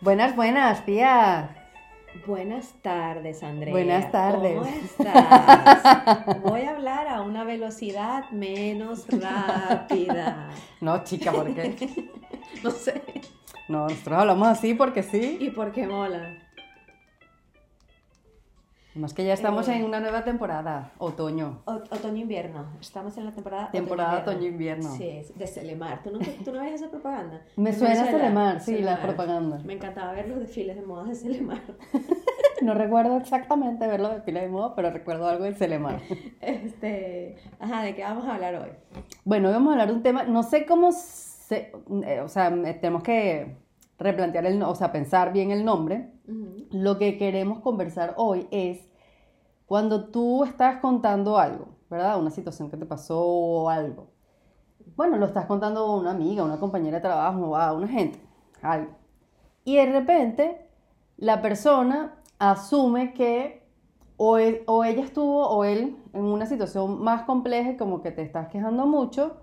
Buenas, buenas, tía. Buenas tardes, Andrea. Buenas tardes. ¿Cómo estás? Voy a hablar a una velocidad menos rápida. No, chica, ¿por qué? No sé. No, nosotros hablamos así porque sí. ¿Y por qué mola? Más que ya estamos Eh. en una nueva temporada, otoño. Otoño-invierno. Estamos en la temporada Temporada otoño-invierno. otoño-invierno. Sí, de Celemar. ¿Tú no, ¿Tú no ves esa propaganda? Me En suena Venezuela, Celemar, sí, la propaganda. Me encantaba ver los desfiles de modas de Celemar. No recuerdo exactamente verlo de pila de moda, pero recuerdo algo de Celemar. Este, ajá, ¿de qué vamos a hablar hoy? Bueno, hoy vamos a hablar de un tema, no sé cómo se, eh, o sea, tenemos que replantear el, o sea, pensar bien el nombre. Lo que queremos conversar hoy es cuando tú estás contando algo, ¿verdad? Una situación que te pasó o algo. Bueno, lo estás contando a una amiga, a una compañera de trabajo, a una gente, algo. Y de repente la persona asume que o, él- o ella estuvo o él en una situación más compleja como que te estás quejando mucho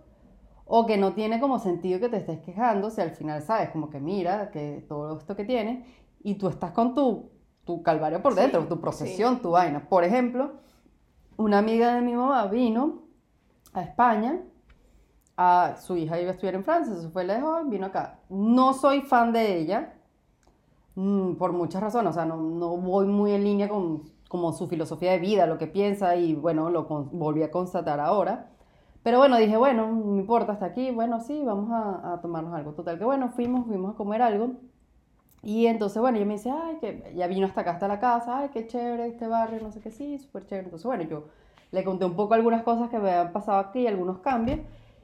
o que no tiene como sentido que te estés quejando si al final sabes como que mira que todo esto que tiene y tú estás con tu, tu calvario por Sí, dentro, tu procesión, tu vaina. Por ejemplo, una amiga de mi mamá vino a España, a, su hija iba a estudiar en Francia, se fue lejos, vino acá. No soy fan de ella, mm, por muchas razones, o sea, no, no voy muy en línea con como su filosofía de vida, lo que piensa y bueno, lo con- volví a constatar ahora. Pero bueno, dije, bueno, no importa, hasta aquí, bueno, sí, vamos a, a tomarnos algo. Total, que bueno, fuimos, fuimos a comer algo. Y entonces, bueno, ella me dice, ay, que ya vino hasta acá, hasta la casa, ay, qué chévere este barrio, no sé qué, sí, súper chévere. Entonces, bueno, yo le conté un poco algunas cosas que me habían pasado aquí, algunos cambios.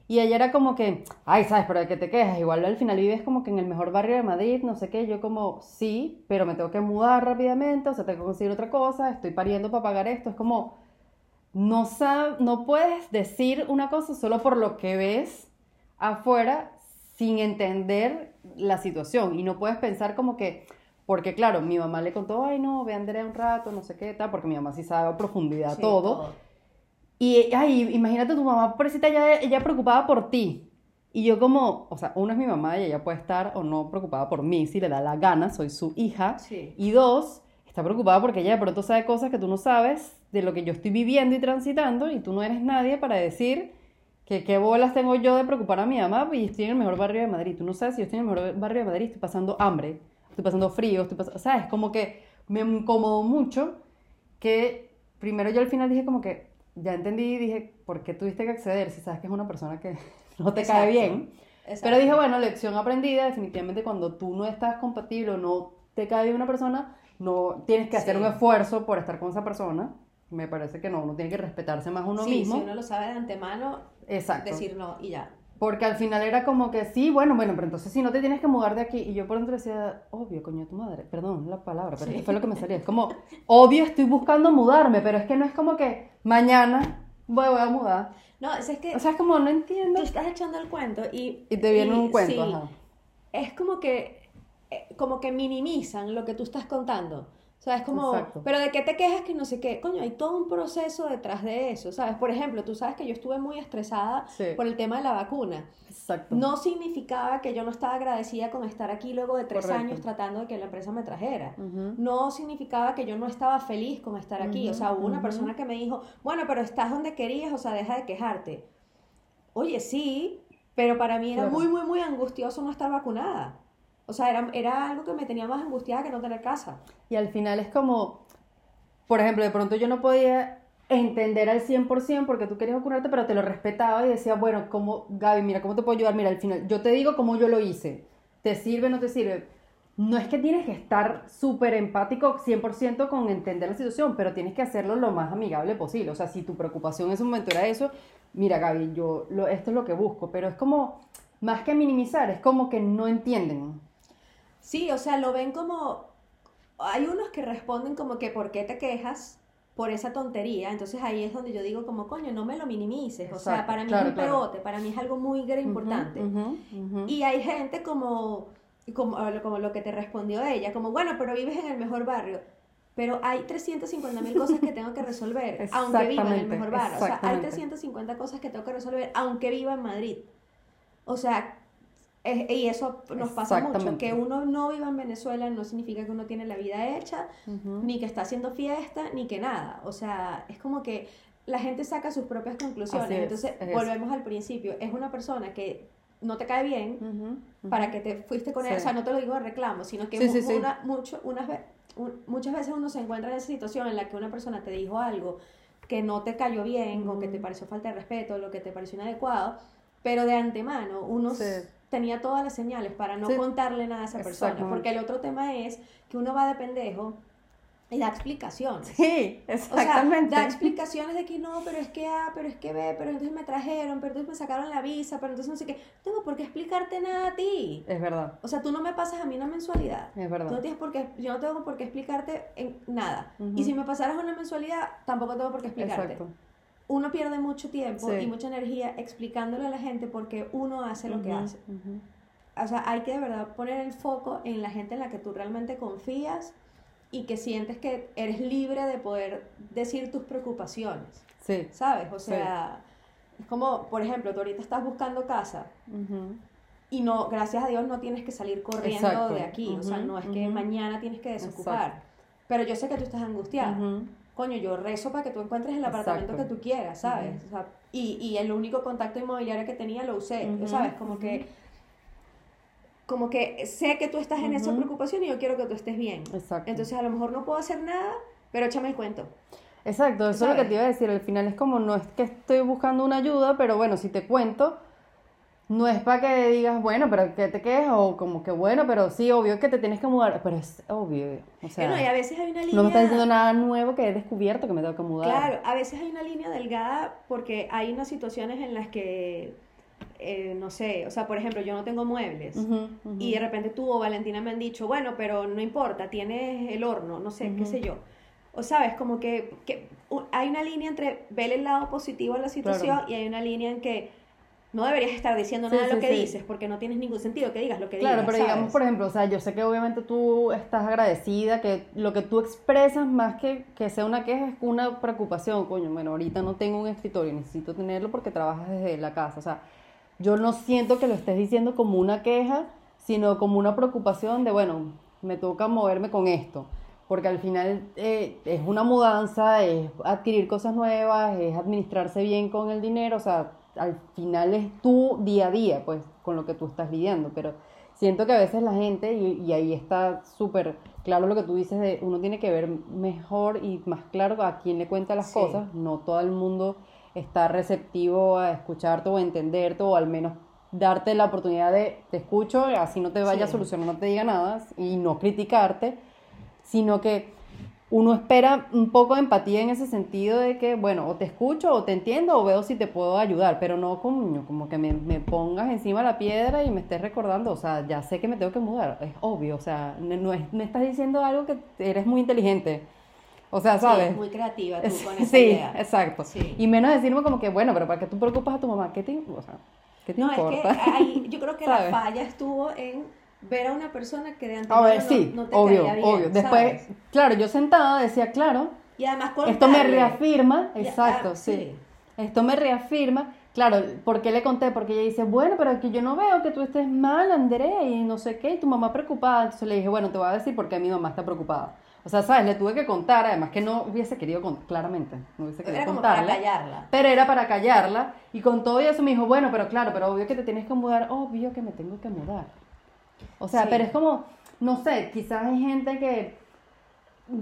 Y ella era como que, ay, ¿sabes? Pero de qué te quejas, igual al final vives como que en el mejor barrio de Madrid, no sé qué. Yo como, sí, pero me tengo que mudar rápidamente, o sea, tengo que conseguir otra cosa, estoy pariendo para pagar esto. Es como, no, sab- no puedes decir una cosa solo por lo que ves afuera sin entender la situación y no puedes pensar como que, porque claro, mi mamá le contó, ay no, ve a Andrea un rato, no sé qué tal, porque mi mamá sí sabe a profundidad Sí, todo. Y, ay, imagínate tu mamá, pobrecita, ella, ella preocupada por ti. Y yo como, o sea, uno es mi mamá y ella puede estar o no preocupada por mí si le da la gana, soy su hija. Sí. Y dos, está preocupada porque ella de pronto sabe cosas que tú no sabes de lo que yo estoy viviendo y transitando y tú no eres nadie para decir que qué bolas tengo yo de preocupar a mi mamá y estoy en el mejor barrio de Madrid. Tú no sabes si yo estoy en el mejor barrio de Madrid, estoy pasando hambre, estoy pasando frío, estoy pasando, ¿sabes? Como que me incomodó mucho que primero yo al final dije como que ya entendí y dije, ¿por qué tuviste que acceder si sabes que es una persona que no te cae bien? Exacto. Pero dije, bueno, lección aprendida, definitivamente cuando tú no estás compatible o no te cae bien una persona, no tienes que hacer Sí. un esfuerzo por estar con esa persona. Me parece que no, uno tiene que respetarse más uno Sí, mismo. Si uno lo sabe de antemano, Exacto. decir no y ya. Porque al final era como que sí, bueno, bueno, pero entonces si no te tienes que mudar de aquí. Y yo por dentro decía, obvio, coño, tu madre. Perdón la palabra, pero es que fue lo que me salió. Es como, obvio estoy buscando mudarme, pero es que no es como que mañana voy, voy a mudar. No, es, que O sea, es como, no entiendo. tú estás echando el cuento y... Y te viene y un cuento, sí, ajá. es como que eh, como que minimizan lo que tú estás contando. O sea, es como, Exacto. pero ¿de qué te quejas que no sé qué? Coño, hay todo un proceso detrás de eso, ¿sabes? Por ejemplo, tú sabes que yo estuve muy estresada Sí. por el tema de la vacuna. Exacto. No significaba que yo no estaba agradecida con estar aquí luego de tres Correcto. años tratando de que la empresa me trajera. Ujú. No significaba que yo no estaba feliz con estar aquí. O sea, hubo una ujú. persona que me dijo, bueno, pero estás donde querías, o sea, deja de quejarte. Oye, sí, pero para mí era Claro. muy, muy, muy angustioso no estar vacunada. O sea, era, era algo que me tenía más angustiada que no tener casa. Y al final es como, por ejemplo, de pronto yo no podía entender al 100% porque tú querías vacunarte, pero te lo respetaba y decía, bueno, como, Gaby, mira, ¿cómo te puedo ayudar? Mira, al final, yo te digo cómo yo lo hice. ¿Te sirve o no te sirve? No es que tienes que estar súper empático 100% con entender la situación, pero tienes que hacerlo lo más amigable posible. O sea, si tu preocupación en ese momento era eso, mira, Gaby, yo lo, esto es lo que busco, pero es como, más que minimizar, es como que no entienden. Sí, o sea, lo ven como... Hay unos que responden como que ¿por qué te quejas? por esa tontería, entonces ahí es donde yo digo como, coño, no me lo minimices, o sea, para mí claro, es un claro. pegote, para mí es algo muy importante. Y hay gente como, como, como lo que te respondió ella, como, bueno, pero vives en el mejor barrio. Pero hay 350 mil cosas que tengo que resolver, aunque viva en el mejor barrio. O sea, hay exactamente. 350 cosas que tengo que resolver, aunque viva en Madrid. O sea, Y eso nos pasa mucho. Que uno no viva en Venezuela no significa que uno tiene la vida hecha, Ujú. ni que está haciendo fiesta, ni que nada. O sea, es como que la gente saca sus propias conclusiones. Es, Entonces, es eso. volvemos al principio. Es una persona que no te cae bien Ujú, ujú. para que te fuiste con él. Sí. O sea, no te lo digo de reclamo, sino que Sí, mu- sí, una- mucho, unas ve- un- muchas veces uno se encuentra en esa situación en la que una persona te dijo algo que no te cayó bien o que te pareció falta de respeto, lo que te pareció inadecuado, pero de antemano uno tenía todas las señales para no Sí. contarle nada a esa persona, porque el otro tema es que uno va de pendejo y da explicaciones. Sí, O exactamente. sea, da explicaciones de que no, pero es que A, pero es que B, pero entonces me trajeron, pero entonces me sacaron la visa, pero entonces no sé qué. No tengo por qué explicarte nada a ti. Es verdad, O sea, tú no me pasas a mí una mensualidad. es Tú no verdad. tienes por qué, yo no tengo por qué explicarte en nada. Ujú. Y si me pasaras una mensualidad, tampoco tengo por qué explicarte. Exacto. Uno pierde mucho tiempo Sí. y mucha energía explicándole a la gente porque uno hace lo que hace. ujú. O sea, hay que de verdad poner el foco en la gente en la que tú realmente confías y que sientes que eres libre de poder decir tus preocupaciones, Sí. ¿sabes? O Sí. sea, es como, por ejemplo, tú ahorita estás buscando casa y no, gracias a Dios no tienes que salir corriendo Exacto. de aquí, o sea, no es que mañana tienes que desocupar, pero yo sé que tú estás angustiada. Coño, yo rezo para que tú encuentres el apartamento Exacto. que tú quieras, ¿sabes? Ujú. O sea, y, y el único contacto inmobiliario que tenía lo usé, Ujú, ¿sabes? Como que como que sé que tú estás en esa preocupación y yo quiero que tú estés bien. Exacto. Entonces a lo mejor no puedo hacer nada, pero échame el cuento. Exacto, eso es lo que te iba a decir. Al final es como, no es que estoy buscando una ayuda, pero bueno, si te cuento, no es para que digas, bueno, pero que te quejas, o como que bueno, pero sí, obvio que te tienes que mudar, pero es obvio, o sea, Bueno, y a veces hay una línea... no me estás diciendo nada nuevo que he descubierto que me tengo que mudar. Claro, a veces hay una línea delgada porque hay unas situaciones en las que, eh, no sé, o sea, por ejemplo, yo no tengo muebles. Ujú. Y de repente tú o Valentina me han dicho, bueno, pero no importa, tienes el horno, no sé, qué sé yo. O sabes, como que, que hay una línea entre ver el lado positivo de la situación Claro. y hay una línea en que no deberías estar diciendo Sí, nada de lo sí, que sí. dices porque no tienes ningún sentido que digas lo que Claro, digas. pero digamos, ¿sabes? por ejemplo, o sea, yo sé que obviamente tú estás agradecida, que lo que tú expresas más que que sea una queja es una preocupación, coño, bueno, ahorita no tengo un escritorio, necesito tenerlo porque trabajas desde la casa, o sea, yo no siento que lo estés diciendo como una queja, sino como una preocupación de, bueno, me toca moverme con esto, porque al final eh, es una mudanza, es adquirir cosas nuevas, es administrarse bien con el dinero, o sea, al final es tu día a día, pues, con lo que tú estás lidiando, pero siento que a veces la gente, y, y ahí está súper claro lo que tú dices, de uno tiene que ver mejor y más claro a quién le cuenta las Sí. cosas, no todo el mundo está receptivo a escucharte o a entenderte o al menos darte la oportunidad de te escucho, así no te vaya a solucionar, no te diga nada y no criticarte, sino que uno espera un poco de empatía en ese sentido de que, bueno, o te escucho o te entiendo o veo si te puedo ayudar, pero no como, como que me, me pongas encima la piedra y me estés recordando, o sea, ya sé que me tengo que mudar, es obvio, o sea, no, es, me estás diciendo algo que eres muy inteligente, o sea, Sí, ¿sabes? muy creativa tú con esa sí, idea. exacto. Sí. Y menos decirme como que, bueno, pero ¿para qué tú preocupas a tu mamá? ¿Qué te, o sea, ¿qué te No, importa? es que yo creo que la falla estuvo en ver a una persona que de A antemano ver, no- sí, no, te obvio, caía bien, obvio. Después, ¿sabes? claro, yo sentada decía, claro, Y además esto me contarle. reafirma, Ya, exacto, ah, sí. Esto me reafirma, claro, ¿por qué le conté? Porque ella dice, bueno, pero aquí yo no veo que tú estés mal, Andrea, y no sé qué, y tu mamá preocupada. Entonces le dije, bueno, te voy a decir por qué mi mamá está preocupada. O sea, ¿sabes? Le tuve que contar, además que no hubiese querido, claramente, no hubiese querido Era como para contarle. callarla. Pero era para callarla, y con todo eso me dijo, bueno, pero claro, pero obvio que te tienes que mudar, obvio que me tengo que mudar. O sea, Sí. pero es como, no sé, quizás hay gente que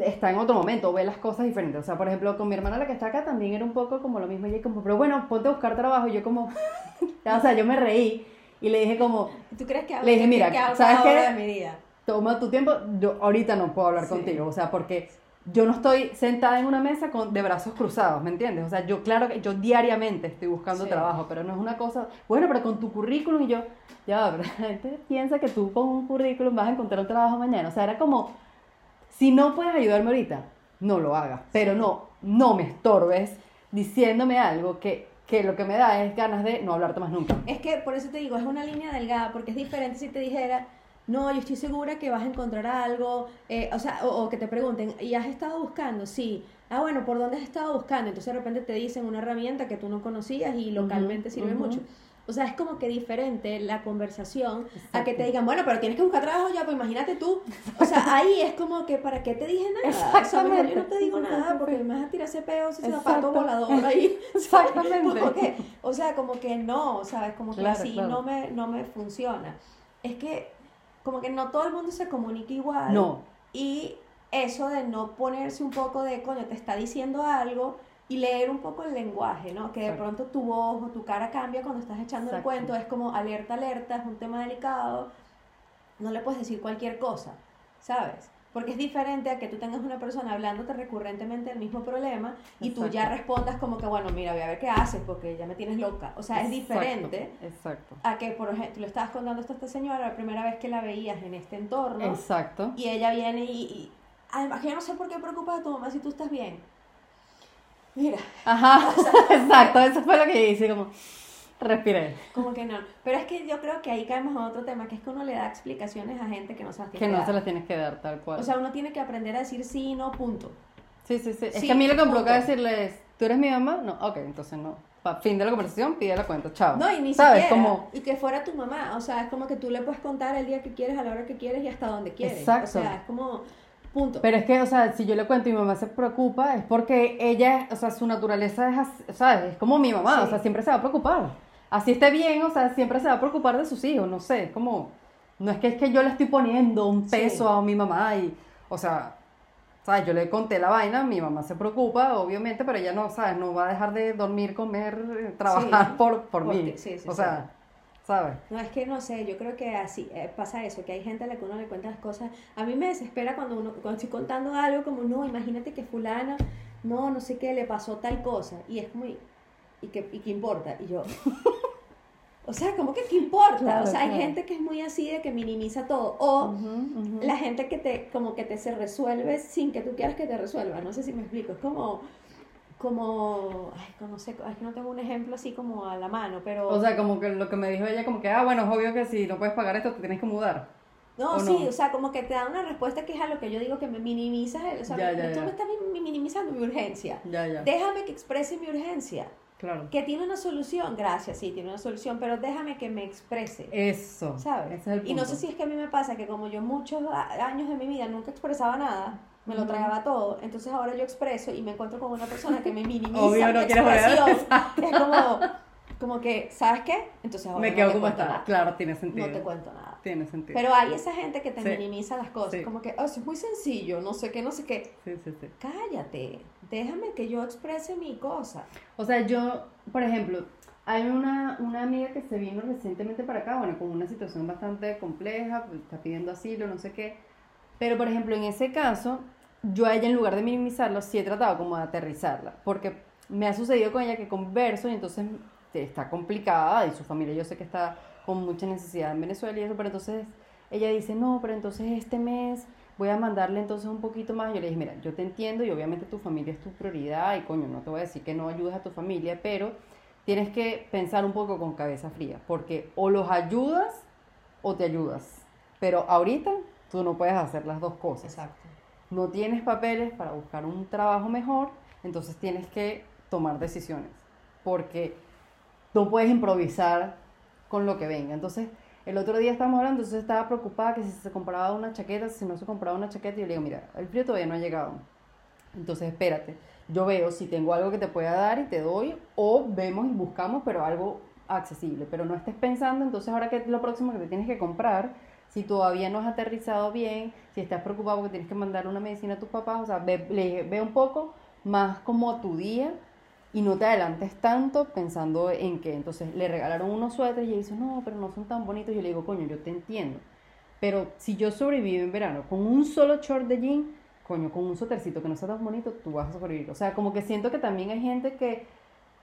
está en otro momento, ve las cosas diferentes. O sea, por ejemplo, con mi hermana la que está acá también era un poco como lo mismo. Ella como, pero bueno, ponte a buscar trabajo. Y yo como, o sea, yo me reí y le dije como, ¿Tú crees que Le dije, mira, que ¿sabes qué? hora de mi vida? toma tu tiempo. Yo ahorita no puedo hablar Sí. contigo, o sea, porque yo no estoy sentada en una mesa con, de brazos cruzados, ¿me entiendes? O sea, yo claro que yo diariamente estoy buscando Sí. trabajo, pero no es una cosa, bueno, pero con tu currículum y yo, ya, pero la gente piensa que tú con un currículum vas a encontrar un trabajo mañana. O sea, era como, si no puedes ayudarme ahorita, no lo hagas, pero no, no me estorbes diciéndome algo que, que lo que me da es ganas de no hablarte más nunca. Es que por eso te digo, es una línea delgada, porque es diferente si te dijera, no, yo estoy segura que vas a encontrar algo, eh, o sea, o, o que te pregunten, ¿y has estado buscando? Sí. Ah, bueno, ¿por dónde has estado buscando? Entonces de repente te dicen una herramienta que tú no conocías y localmente Ujú, sirve mucho. O sea, es como que diferente la conversación a que te digan, bueno, pero tienes que buscar trabajo ya, pues imagínate tú. O sea, ahí es como que, ¿para qué te dije nada? O sea, mejor yo no te digo nada porque me vas a tirar ese peo, ese zapato volador ahí. Exactamente. Que, o sea, como que no, ¿sabes? Como que Claro, así claro. no, me, no me funciona. Es que, como que no todo el mundo se comunica igual. No. Y eso de no ponerse un poco de, coño, te está diciendo algo y leer un poco el lenguaje, ¿no? Que de Exacto. pronto tu voz o tu cara cambia cuando estás echando el cuento, es como alerta, alerta, es un tema delicado, no le puedes decir cualquier cosa, ¿sabes? Porque es diferente a que tú tengas una persona hablándote recurrentemente del mismo problema y tú ya respondas como que, bueno, mira, voy a ver qué haces porque ya me tienes loca. O sea, es Exacto, diferente Exacto. a que, por ejemplo, tú le estabas contando esto a esta señora la primera vez que la veías en este entorno Exacto. y ella viene y, y además que yo no sé por qué preocupas a tu mamá si tú estás bien. Mira, Ajá, exacto, eso fue lo que hice, como respiré. como que no. Pero es que yo creo que ahí caemos a otro tema, que es que uno le da explicaciones a gente que no se las tiene Que que no dar. se las tienes que dar tal cual. O sea, uno tiene que aprender a decir sí, no, punto. sí, sí, sí. Es sí, que a mí lo que me punto. provoca decirle es, ¿tú eres mi mamá? No, ok, entonces no. Pa- fin de la conversación, pide la cuenta, chao. No, y ni ¿Sabes? siquiera. Como, Y que fuera tu mamá. O sea, es como que tú le puedes contar el día que quieres, a la hora que quieres y hasta donde quieres. Exacto. O sea, es como punto. Pero es que, o sea, si yo le cuento y mi mamá se preocupa, es porque ella, o sea, su naturaleza es, así, ¿sabes? Es como mi mamá, Sí. o sea, siempre se va a preocupar. Así esté bien, o sea, siempre se va a preocupar de sus hijos, no sé, es como, no es que es que yo le estoy poniendo un Sí. peso a mi mamá y, o sea, ¿sabes? Yo le conté la vaina, mi mamá se preocupa, obviamente, pero ella no, ¿sabes? No va a dejar de dormir, comer, eh, trabajar Sí. por, por Porque- mí. sí, sí, o sea, ¿sabes? No, es que no sé, yo creo que así eh, pasa eso, que hay gente a la que uno le cuenta las cosas. A mí me desespera cuando uno, cuando estoy contando algo como, no, imagínate que fulana, no, no sé qué, le pasó tal cosa. Y es como, ¿y, qué, y qué importa? Y yo, o sea, como que qué importa? Claro, o sea, hay claro. gente que es muy así de que minimiza todo. O Ujú, ujú. la gente que te, como que te se resuelve sin que tú quieras que te resuelva. No sé si me explico. Es como, como, ay, no sé, es que no tengo un ejemplo así como a la mano, pero... O sea, como que lo que me dijo ella, como que, ah, bueno, es obvio que si no puedes pagar esto, te tienes que mudar. No, ¿O sí, no? o sea, como que te da una respuesta que es a lo que yo digo que me minimizas, el- o sea, Ya, me- ya, tú ya. me estás mi- minimizando mi urgencia. Ya, ya. Déjame que exprese mi urgencia, Claro. que tiene una solución, gracias, sí, tiene una solución, pero déjame que me exprese, Eso. ¿sabes? Ese es el Y no sé si es que a mí me pasa que como yo muchos años de mi vida nunca expresaba nada, me lo tragaba todo, entonces ahora yo expreso y me encuentro con una persona que me minimiza Obvio, no mi expresión. Es como, como que, ¿sabes qué? Entonces ahora Me no quedo te como está. nada. Claro, tiene sentido. No te cuento nada. Tiene sentido. Pero hay esa gente que te Sí. minimiza las cosas, Sí. como que, oh, eso es muy sencillo, no sé qué, no sé qué. Sí, sí, sí. Cállate, déjame que yo exprese mi cosa. O sea, yo, por ejemplo, hay una, una amiga que se vino recientemente para acá, bueno, con una situación bastante compleja, pues, está pidiendo asilo, no sé qué. Pero, por ejemplo, en ese caso, yo a ella, en lugar de minimizarlo, sí he tratado como de aterrizarla. Porque me ha sucedido con ella que converso y entonces está complicada y su familia yo sé que está con mucha necesidad en Venezuela y eso, pero entonces ella dice, no, pero entonces este mes voy a mandarle entonces un poquito más. Yo le dije, mira, yo te entiendo y obviamente tu familia es tu prioridad y coño, no te voy a decir que no ayudes a tu familia, pero tienes que pensar un poco con cabeza fría, porque o los ayudas o te ayudas. Pero ahorita tú no puedes hacer las dos cosas Exacto. no tienes papeles para buscar un trabajo mejor, entonces tienes que tomar decisiones, porque no puedes improvisar con lo que venga. Entonces, el otro día estábamos hablando, entonces estaba preocupada que si se compraba una chaqueta, si no se compraba una chaqueta, y yo le digo, mira, el frío todavía no ha llegado. Entonces, espérate, yo veo si tengo algo que te pueda dar y te doy, o vemos y buscamos, pero algo accesible. Pero no estés pensando, entonces ahora que es lo próximo que te tienes que comprar, si todavía no has aterrizado bien, si estás preocupado porque tienes que mandar una medicina a tus papás, o sea, ve, un poco más como tu día y no te adelantes tanto pensando en que entonces le regalaron unos suéteres y ella dice, no, pero no son tan bonitos. Yo le digo, coño, yo te entiendo. Pero si yo sobrevivo en verano con un solo short de jean, coño, con un suétercito que no sea tan bonito, tú vas a sobrevivir. O sea, como que siento que también hay gente que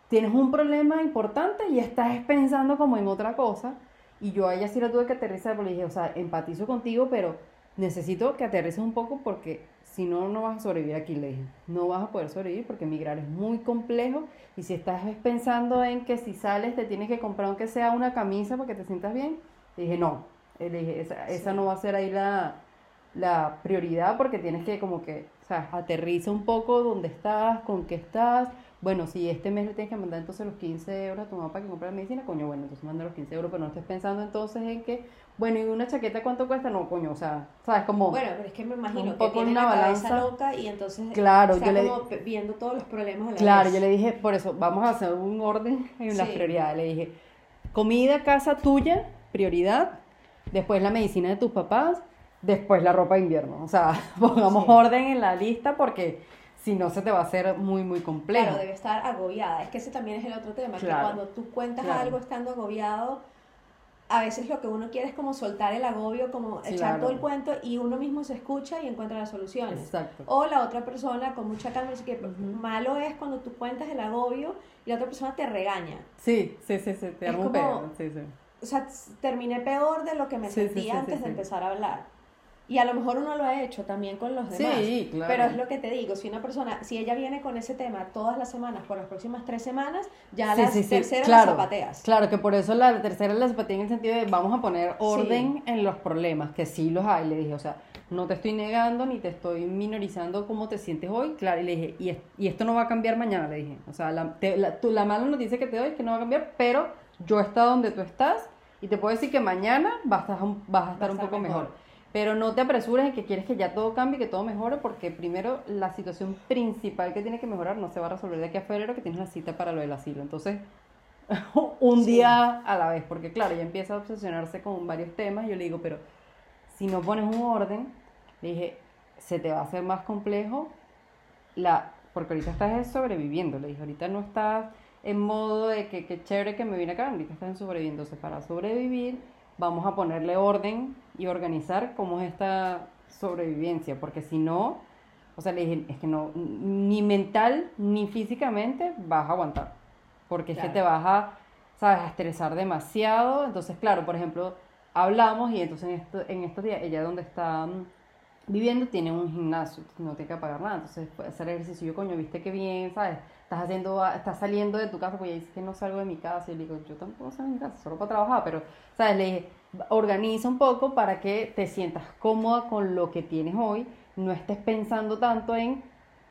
tienes un problema importante y estás pensando como en otra cosa. Y yo a ella sí la tuve que aterrizar, porque le dije, o sea, empatizo contigo, pero necesito que aterrices un poco porque si no, no vas a sobrevivir aquí, le dije. No vas a poder sobrevivir porque migrar es muy complejo y si estás pensando en que si sales te tienes que comprar aunque sea una camisa para que te sientas bien, le dije, no, Eh, le dije, esa, esa no va a ser ahí la, la prioridad porque tienes que como que, o sea, aterriza un poco dónde estás, con qué estás, bueno, si este mes le tienes que mandar entonces los 15 euros a tu mamá para que compre la medicina, coño, bueno, entonces manda los 15 euros, pero no estés pensando entonces en que, bueno, ¿y una chaqueta cuánto cuesta? No, coño, o sea, ¿sabes? Como... Bueno, pero es que me imagino un que poco tiene una la cabeza balanza. loca y entonces Claro, yo le como pe- viendo todos los problemas a la Claro, vez. yo le dije, por eso, vamos a hacer un orden en las Sí. prioridades. Le dije, comida, casa tuya, prioridad, después la medicina de tus papás, después la ropa de invierno. O sea, pongamos Sí. orden en la lista porque si no se te va a hacer muy, muy complejo. Claro, debe estar agobiada. Es que ese también es el otro tema, Claro. que cuando tú cuentas Claro. algo estando agobiado, a veces lo que uno quiere es como soltar el agobio, como echar Claro. todo el cuento y uno mismo se escucha y encuentra las soluciones. Exacto. O la otra persona con mucha calma dice que Ujú. malo es cuando tú cuentas el agobio y la otra persona te regaña. Sí, sí, sí, sí, te pedo, Sí, sí. O sea, terminé peor de lo que me Sí, sí, sentí sí, antes de empezar a hablar. Y a lo mejor uno lo ha hecho también con los Sí, demás. claro. Pero es lo que te digo, si una persona, si ella viene con ese tema todas las semanas por las próximas tres semanas, ya Sí, las sí, sí, terceras claro. las zapateas. Claro, que por eso la tercera la zapatilla en el sentido de vamos a poner orden en los problemas, que sí los hay, le dije, o sea, no te estoy negando ni te estoy minorizando cómo te sientes hoy, claro, y le dije, y, es- y esto no va a cambiar mañana, le dije, o sea, la, te- la, tú- la mala noticia que te doy es que no va a cambiar, pero yo he estado donde tú estás y te puedo decir que mañana vas a estar, un- vas a estar un poco mejor. mejor. Pero no te apresures en que quieres que ya todo cambie, que todo mejore, porque primero la situación principal que tiene que mejorar no se va a resolver de aquí a febrero, que tienes la cita para lo del asilo. Entonces, un Sí. día a la vez, porque claro, ella empieza a obsesionarse con varios temas. Yo le digo, pero si no pones un orden, le dije, se te va a hacer más complejo, la, porque ahorita estás sobreviviendo. Le dije, ahorita no estás en modo de que, que chévere que me vine acá, ahorita estás en sobreviviendo. Entonces, para sobrevivir, vamos a ponerle orden y organizar cómo es esta sobrevivencia, porque si no, o sea, le dije, es que no, ni mental ni físicamente vas a aguantar, porque es que te vas a, sabes, a estresar demasiado. Entonces, claro, por ejemplo, hablamos y entonces en, esto, en estos días, ella donde está mm, viviendo tiene un gimnasio, no tiene que pagar nada, entonces puede hacer ejercicio. Yo, coño, viste qué bien, ¿sabes? Estás haciendo, estás saliendo de tu casa, porque dice que no salgo de mi casa, y le digo, yo tampoco salgo de mi casa, solo para trabajar, pero, ¿sabes? Le dije, organiza un poco para que te sientas cómoda con lo que tienes hoy, no estés pensando tanto en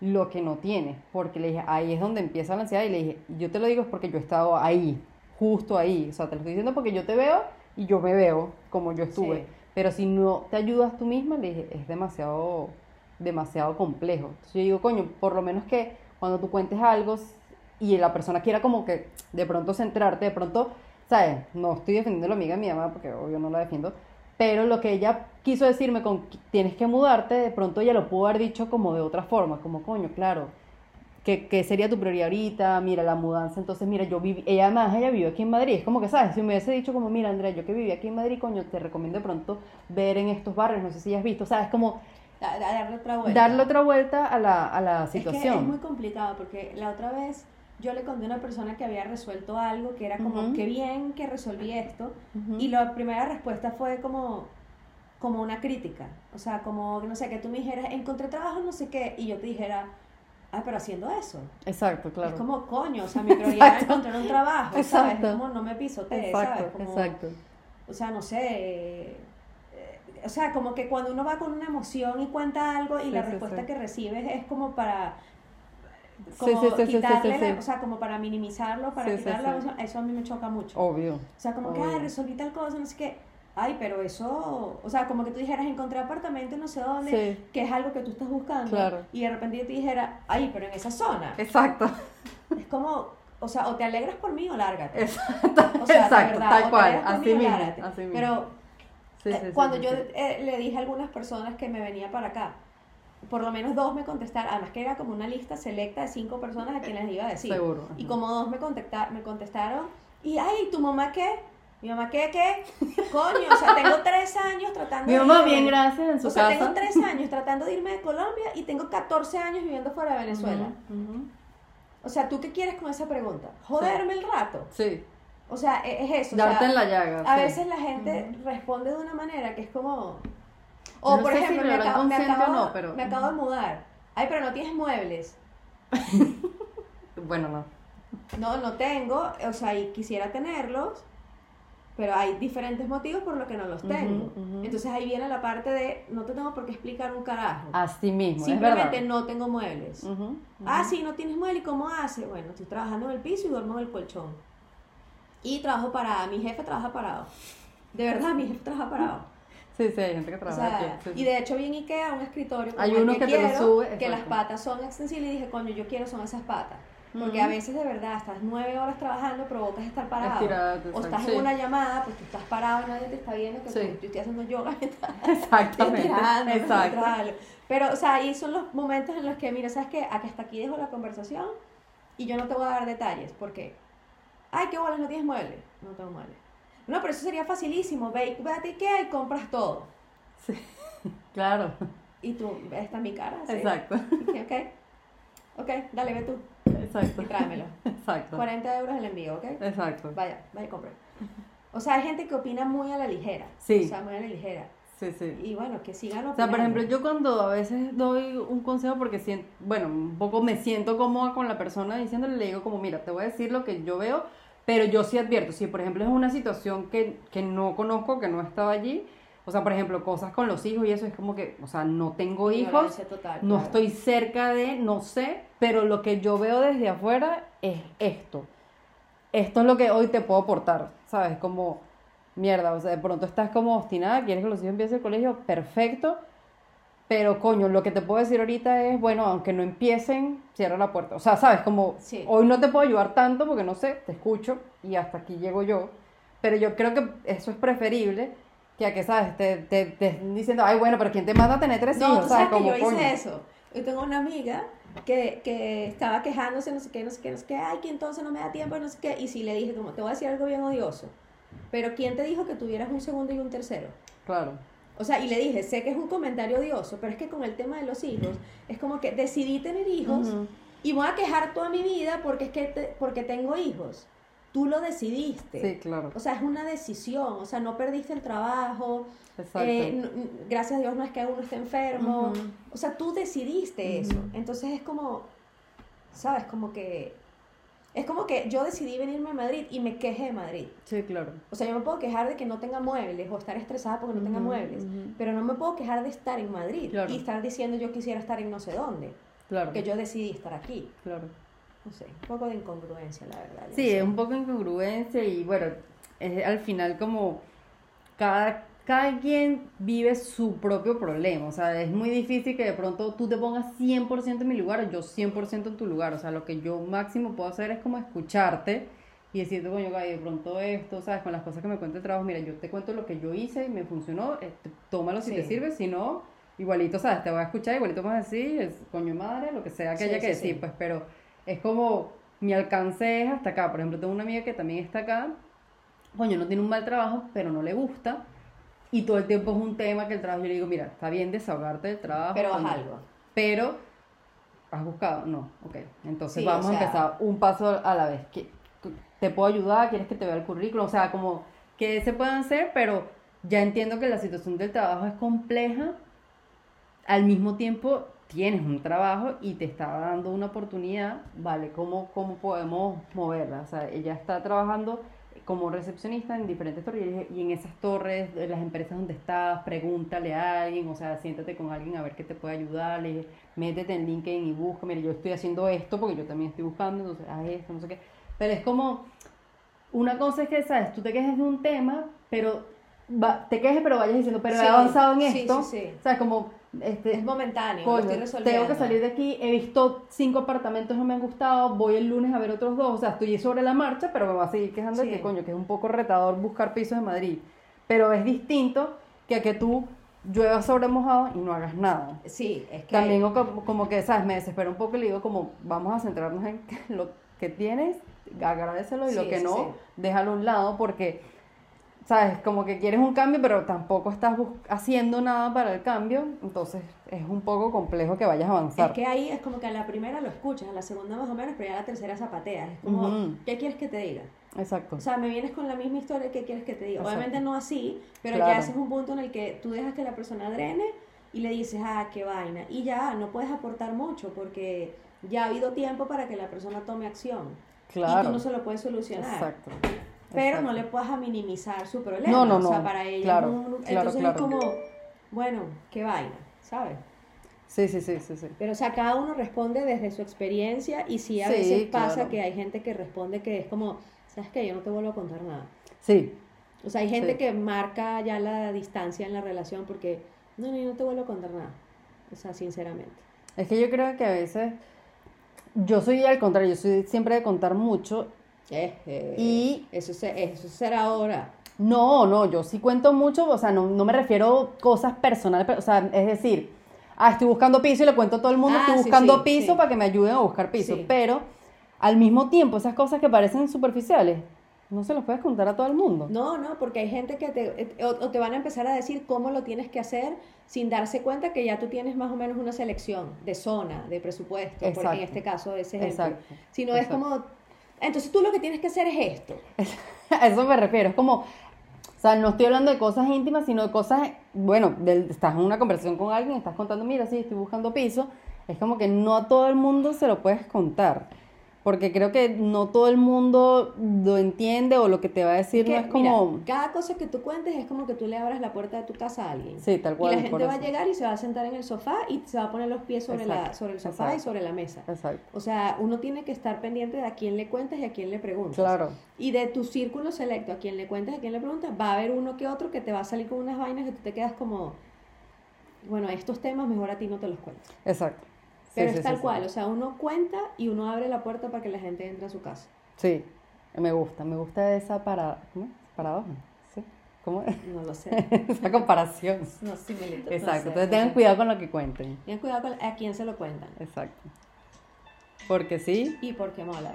lo que no tienes, porque le dije, ahí es donde empieza la ansiedad, y le dije, yo te lo digo es porque yo he estado ahí, justo ahí, o sea, te lo estoy diciendo porque yo te veo y yo me veo como yo estuve. Sí. Pero si no te ayudas tú misma, le dije, es demasiado, demasiado complejo. Entonces yo digo, coño, por lo menos que cuando tú cuentes algo y la persona quiera como que de pronto centrarte, de pronto, ¿sabes? No estoy defendiendo a la amiga de mi mamá porque obvio no la defiendo, pero lo que ella quiso decirme con tienes que mudarte, de pronto ella lo pudo haber dicho como de otra forma, como coño, claro, que, que sería tu prioridad ahorita, mira, la mudanza, entonces, mira, yo viví, ella además, ella vivió aquí en Madrid, es como que, ¿sabes? Si me hubiese dicho como, mira, Andrea, yo que viví aquí en Madrid, coño, te recomiendo de pronto ver en estos barrios, no sé si has visto, ¿sabes? Como Da- da- darle otra vuelta. darle otra vuelta a la, a la Es que situación. es muy complicado porque la otra vez yo le conté a una persona que había resuelto algo que era como, Ujú. qué bien que resolví esto. Ujú. Y la primera respuesta fue como, como una crítica. O sea, como, no sé, que tú me dijeras, encontré trabajo, no sé qué, y yo te dijera, ah, pero haciendo eso. Exacto, claro. Es como, coño, o sea, mi prioridad Exacto. encontrar un trabajo, ¿sabes? Exacto. Es como, no me pisotees, exacto, ¿sabes? Como, exacto. O sea, no sé. eh, o sea, como que cuando uno va con una emoción y cuenta algo y Sí, la sí, respuesta sí. que recibes es como para como quitarle la- o sea, como para minimizarlo, para quitarle la emoción, eso a mí me choca mucho. Obvio. O sea, como que, ay, resolví tal cosa, no sé qué. Ay, pero eso, o sea, como que tú dijeras, encontré apartamento no sé dónde, Sí. que es algo que tú estás buscando. Claro. Y de repente yo te dijera, ay, pero en esa zona. Exacto. Es como, o sea, o te alegras por mí o lárgate. Exacto. O sea, Exacto, verdad, tal cual. Así mismo. Así mismo. Pero Sí, eh, sí, cuando yo eh, le dije a algunas personas que me venía para acá, por lo menos dos me contestaron, además que era como una lista selecta de cinco personas a quienes les iba a decir. Seguro, Y ajá. como dos me, contacta- me contestaron, y ay, ¿tu mamá qué? ¿Mi mamá qué? ¿Qué? Coño, o sea, tengo tres años tratando Mi de mamá, irme. bien, gracias, en su O sea, casa. tengo tres años tratando de irme de Colombia y tengo 14 años viviendo fuera de Venezuela. O sea, ¿tú qué quieres con esa pregunta? ¿Joderme el rato? Sí. O sea, e- es eso. o Darte sea, en la llaga. a sí. veces la gente responde de una manera que es como... O no por si ejemplo, lo me, acabo, me consciente o acabo- no, pero- me acabo de mudar. Ay, pero no tienes muebles. Bueno, no. No, no tengo. O sea, y quisiera tenerlos. Pero hay diferentes motivos por los que no los tengo. Entonces ahí viene la parte de no te tengo por qué explicar un carajo. Así mismo, Simplemente no tengo muebles. Ah, sí, no tienes mueble, ¿y cómo hace? Bueno, estoy trabajando en el piso y duermo en el colchón. Y trabajo parada, mi jefe trabaja parado. De verdad, mi jefe trabaja parado. Sí, sí, hay gente que O trabaja sea, aquí. sí, y de hecho vi en Ikea un escritorio como Hay el uno que, que te lo quiero, sube, que las patas son extensibles y dije, coño, yo quiero son esas patas. Porque Ujú. a veces de verdad estás nueve horas trabajando, provocas estar parado. Estirado, o estás sí. en una llamada, pues tú estás parado y nadie te está viendo que Sí. tú- yo estoy haciendo yoga Exactamente. estirando, Exacto. Pero, o sea, ahí son los momentos en los que, mira, ¿sabes qué? Aquí hasta aquí dejo la conversación y yo no te voy a dar detalles. porque Ay, qué bolas, no tienes muebles. No tengo muebles. No, pero eso sería facilísimo. Ve, ve a Ikea y compras todo. Sí, claro. Y tú, esta es mi cara. ¿sí? Exacto. Ok, ok, dale, ve tú Exacto. y tráemelo. Exacto. 40 euros el envío, ¿ok? Exacto. Vaya, vaya, compre. O sea, hay gente que opina muy a la ligera. Sí. O sea, muy a la ligera. Sí, sí. Y bueno, que sigan O sea, por opinando. ejemplo, yo cuando a veces doy un consejo porque siento, bueno, un poco me siento cómoda con la persona diciéndole, le digo como, mira, te voy a decir lo que yo veo, pero yo sí advierto, si por ejemplo es una situación que, que no conozco, que no estaba allí, o sea, por ejemplo, cosas con los hijos y eso es como que, o sea, no tengo hijos, total, no claro. estoy cerca de, no sé, pero lo que yo veo desde afuera es esto. Esto es lo que hoy te puedo aportar, ¿sabes? Como, mierda, o sea, de pronto estás como obstinada, quieres que los hijos empiecen el colegio, perfecto, pero coño, lo que te puedo decir ahorita es, bueno, aunque no empiecen, cierra la puerta. O sea, ¿sabes? Como, Sí. hoy no te puedo ayudar tanto porque no sé, te escucho y hasta aquí llego yo, pero yo creo que eso es preferible que a que, ¿sabes? Te, te, te diciendo, ay, bueno, pero ¿quién te manda a tener tres No, hijos? tú ¿Sabes? sabes que Como, yo hice coño. eso. Yo tengo una amiga que, que estaba quejándose, no sé qué, no sé qué, no sé qué, ay, que entonces no me da tiempo, no sé qué. Y sí le dije, como, te voy a decir algo bien odioso. Pero ¿quién te dijo que tuvieras un segundo y un tercero? Claro. O sea, y le dije, sé que es un comentario odioso, pero es que con el tema de los hijos, es como que decidí tener hijos y voy a quejar toda mi vida porque es que te- porque tengo hijos. Tú lo decidiste. Sí, claro. O sea, es una decisión, o sea, no perdiste el trabajo, Exacto. eh, gracias a Dios no es que uno esté enfermo, o sea, tú decidiste eso. Entonces es como, ¿sabes? Como que, es como que yo decidí venirme a Madrid y me quejé de Madrid. Sí, claro. O sea, yo me puedo quejar de que no tenga muebles o estar estresada porque no tenga muebles, pero no me puedo quejar de estar en Madrid Claro. y estar diciendo yo quisiera estar en no sé dónde, Claro. que yo decidí estar aquí. Claro. No sé, un poco de incongruencia, la verdad. Sí, es un poco incongruencia y bueno, es al final como cada, cada quien vive su propio problema, o sea, es muy difícil que de pronto tú te pongas 100% en mi lugar o yo 100% en tu lugar, o sea, lo que yo máximo puedo hacer es como escucharte y decirte, coño, Gaby, de pronto esto, ¿sabes? Con las cosas que me cuenta el trabajo, mira, yo te cuento lo que yo hice y me funcionó, este, tómalo si Sí. te sirve, si no, igualito, ¿sabes? Te voy a escuchar, igualito vas a decir, es coño madre, lo que sea que Sí, haya que sí, decir, pues, pero es como mi alcance es hasta acá. Por ejemplo, tengo una amiga que también está acá, coño, no tiene un mal trabajo, pero no le gusta. Y todo el tiempo es un tema que el trabajo, yo le digo, mira, está bien desahogarte del trabajo. Pero haz algo. Pero, ¿has buscado? No, ok. Entonces Sí, vamos o sea- a empezar un paso a la vez. ¿Qué- ¿Te puedo ayudar? ¿Quieres que te vea el currículum? O sea, como que se puedan hacer, pero ya entiendo que la situación del trabajo es compleja. Al mismo tiempo, tienes un trabajo y te está dando una oportunidad, ¿vale? ¿Cómo, cómo podemos moverla? O sea, ella está trabajando como recepcionista en diferentes torres y en esas torres, de las empresas donde estás, pregúntale a alguien, o sea, siéntate con alguien a ver qué te puede ayudar, le- métete en LinkedIn y busca, mira, yo estoy haciendo esto porque yo también estoy buscando, entonces haz esto, no sé qué. Pero es como, una cosa es que, ¿sabes? Tú te quejes de un tema, pero va- te quejes, pero vayas diciendo, pero Sí, he avanzado en sí, esto. sí, sea, como, este, Es momentáneo, lo coño, estoy resolviendo. tengo que salir de aquí, he visto cinco apartamentos, no me han gustado, voy el lunes a ver otros dos, o sea, estoy sobre la marcha, pero me voy a seguir quejando de Sí. que, coño, que es un poco retador buscar pisos en Madrid. Pero es distinto que a que tú lluevas sobre mojado y no hagas nada. Sí, es que... También como, como que, ¿sabes? Me desespero un poco y le digo como, vamos a centrarnos en lo que tienes, agradecelo y lo Sí, que sí, no, sí. déjalo a un lado porque, ¿sabes? Como que quieres un cambio, pero tampoco estás haciendo nada para el cambio, entonces es un poco complejo que vayas a avanzar. Es que ahí es como que a la primera lo escuchas, a la segunda más o menos, pero ya a la tercera zapateas. Es como, Ujú. ¿qué quieres que te diga? Exacto. O sea, me vienes con la misma historia, ¿qué quieres que te diga? Exacto. Obviamente no así, pero Claro. ya ese es un punto en el que tú dejas que la persona drene y le dices, ah, qué vaina. Y ya, no puedes aportar mucho porque ya ha habido tiempo para que la persona tome acción. Y Claro. tú no se lo puedes solucionar. Exacto. Pero no le puedas minimizar su problema. No, no, O sea, no. para ella Claro, claro, entonces claro. es como, bueno, qué vaina, ¿sabes? Sí, sí, sí, sí, sí. Pero, o sea, cada uno responde desde su experiencia y sí a Sí, veces pasa que hay gente que responde que es como, ¿sabes qué? Yo no te vuelvo a contar nada. Sí, O sea, hay gente Sí. que marca ya la distancia en la relación porque, no, no, yo no te vuelvo a contar nada. O sea, sinceramente. es que yo creo que a veces, yo soy al contrario, yo soy siempre de contar mucho. Eh, eh, Y- Eso, se- eso será ahora. No, no, yo sí cuento mucho, o sea, no, no me refiero cosas personales, pero, o sea, es decir, ah, estoy buscando piso y le cuento a todo el mundo, Ah, estoy buscando sí, piso sí. para que me ayuden a buscar piso, pero al mismo tiempo esas cosas que parecen superficiales, no se los puedes contar a todo el mundo. No, no, porque hay gente que te, eh, o, o te van a empezar a decir cómo lo tienes que hacer sin darse cuenta que ya tú tienes más o menos una selección de zona, de presupuesto, porque Exacto. en este caso ese ejemplo. Exacto, Si no es exacto. como, entonces tú lo que tienes que hacer es esto. A eso me refiero, es como, o sea, no estoy hablando de cosas íntimas, sino de cosas, bueno, del- estás en una conversación con alguien, estás contando, mira, sí, estoy buscando piso, es como que no a todo el mundo se lo puedes contar, porque creo que no todo el mundo lo entiende o lo que te va a decir Que, no es como, mira, cada cosa que tú cuentes es como que tú le abras la puerta de tu casa a alguien. sí, tal cual. y la gente va a llegar y se va a sentar en el sofá y se va a poner los pies sobre, la, sobre el sofá y sobre la mesa. Exacto, O sea, uno tiene que estar pendiente de a quién le cuentas y a quién le preguntas. claro, Y de tu círculo selecto, a quien le cuentas, a quien le preguntas, va a haber uno que otro que te va a salir con unas vainas que tú te quedas como, bueno, estos temas mejor a ti no te los cuento. exacto. Pero sí, es tal sí, cual, o sea, uno cuenta y uno abre la puerta para que la gente entre a su casa. Sí, me gusta, me gusta esa para, ¿cómo paradoja, ¿sí? ¿Cómo? No lo sé. esa comparación. No. Exacto, entonces tengan cuidado con lo que cuenten. Tengan cuidado con a quién se lo cuentan Exacto. Porque sí, y por qué mola.